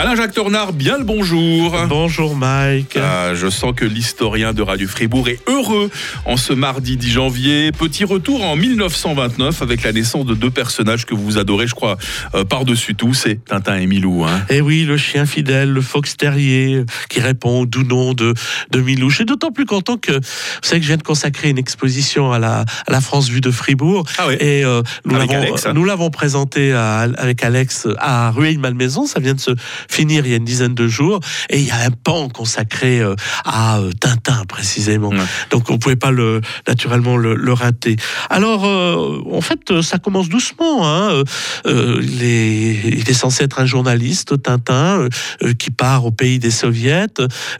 Alain-Jacques Tornard, bien le bonjour. Bonjour Mike. Ah, je sens que l'historien de Radio Fribourg est heureux en ce mardi 10 janvier. Petit retour en 1929 avec la naissance de deux personnages que vous adorez, je crois, euh, par-dessus tout, c'est Tintin et Milou. Hein. Eh oui, le chien fidèle, le fox terrier euh, qui répond au doux nom de, de Milou. Je suis d'autant plus content que vous savez que je viens de consacrer une exposition à la, à la France vue de Fribourg. Ah oui. Et euh, nous Avec l'avons- Alex, nous l'avons présenté à- avec Alex à Rueil-Malmaison. Ça vient de se finir il y a une dizaine de jours. Et il y a un pan consacré euh, à euh, Tintin précisément. Ouais. Donc on ne pouvait pas le, naturellement le, le rater. Alors euh, en fait ça commence doucement. Hein. Euh, il, est, il est censé être un journaliste, Tintin, euh, qui part au pays des soviets.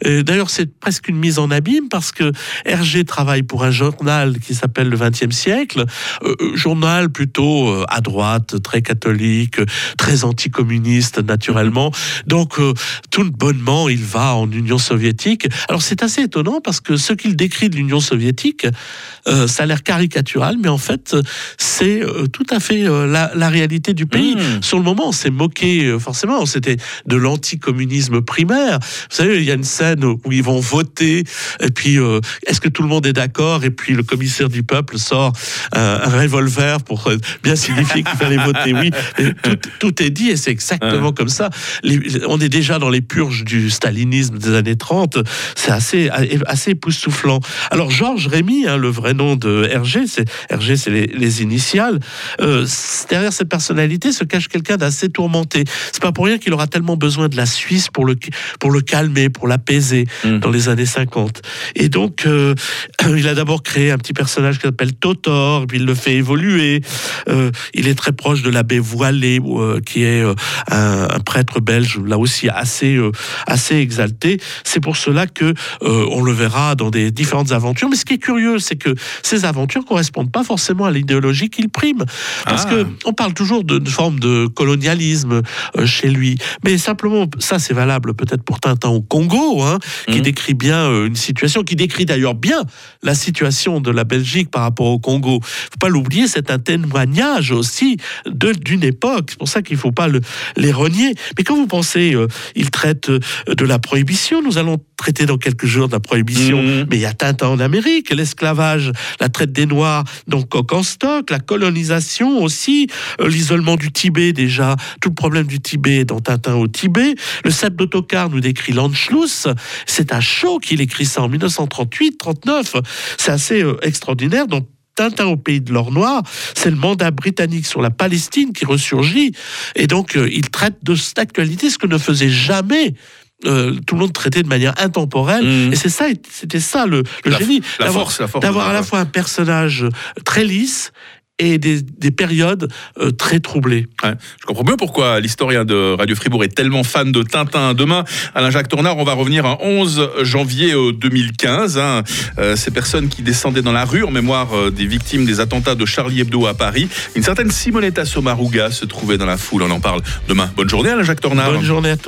D'ailleurs c'est presque une mise en abîme parce que Hergé travaille pour un journal qui s'appelle Le XXe siècle, journal plutôt à droite, très catholique, très anticommuniste naturellement. Donc euh, tout bonnement, il va en Union soviétique. Alors c'est assez étonnant parce que ce qu'il décrit de l'Union soviétique, euh, ça a l'air caricatural, mais en fait, c'est euh, tout à fait euh, la, la réalité du pays. Mmh. Sur le moment, on s'est moqué, forcément, c'était de l'anticommunisme primaire. Vous savez, il y a une scène où ils vont voter, et puis est-ce que tout le monde est d'accord? Et puis le commissaire du peuple sort un, revolver pour bien signifier qu'il fallait voter oui. Tout, tout est dit, et c'est exactement comme ça. Les- on est déjà dans les purges du stalinisme des années 30. C'est assez, assez époustouflant. Alors, Georges Rémy, hein, le vrai nom de Hergé, c'est Hergé, c'est les, les initiales. Euh, derrière cette personnalité se cache quelqu'un d'assez tourmenté. C'est pas pour rien qu'il aura tellement besoin de la Suisse pour le, pour le calmer, pour l'apaiser Mhm. dans les années 50. Et donc, euh, il a d'abord créé un petit personnage qui s'appelle Totor, puis il le fait évoluer. Euh, il est très proche de l'abbé Voilé, qui est un, un prêtre belge, là aussi assez, euh, assez exalté. C'est pour cela que euh, on le verra dans des différentes aventures. Mais ce qui est curieux, c'est que ces aventures correspondent pas forcément à l'idéologie qu'il prime, parce Ah. que on parle toujours de forme de colonialisme euh, chez lui. Mais simplement, ça c'est valable peut-être pour Tintin au Congo, hein, qui Mhm. décrit bien une situation, qui décrit d'ailleurs bien la situation de la Belgique par rapport au Congo. Faut pas l'oublier, c'est un témoignage aussi d'une époque. C'est pour ça qu'il faut pas le, les renier. Mais quand vous pensez, euh, il traite euh, de la prohibition. Nous allons traiter dans quelques jours de la prohibition. Mhm. Mais il y a Tintin en Amérique, l'esclavage, la traite des Noirs, donc coq en stock, la colonisation aussi, euh, l'isolement du Tibet déjà, tout le problème du Tibet dans Tintin au Tibet. Le set d'autocar nous décrit l'Anschluss. C'est à chaud qu'il écrit ça en 1938-39. C'est assez extraordinaire. Donc Tintin au pays de l'or noir, c'est le mandat britannique sur la Palestine qui ressurgit. Et donc, euh, il traite de cette actualité, ce que ne faisait jamais. euh, tout le monde traitait de manière intemporelle Mhm. et c'est ça c'était ça le, le La- génie la d'avoir- force, la force d'avoir de- à la fois un personnage très lisse et des, des périodes euh, très troublées Ouais. Je comprends bien pourquoi l'historien de Radio Fribourg est tellement fan de Tintin. Demain, Alain-Jacques Tournard, on va revenir à 11 janvier euh, 2015. hein. Euh, ces personnes qui descendaient dans la rue en mémoire euh, des victimes des attentats de Charlie Hebdo à Paris. Une certaine Simonetta Sommaruga se trouvait dans la foule. On en parle demain. Bonne journée, Alain-Jacques Tournard. bonne journée à tous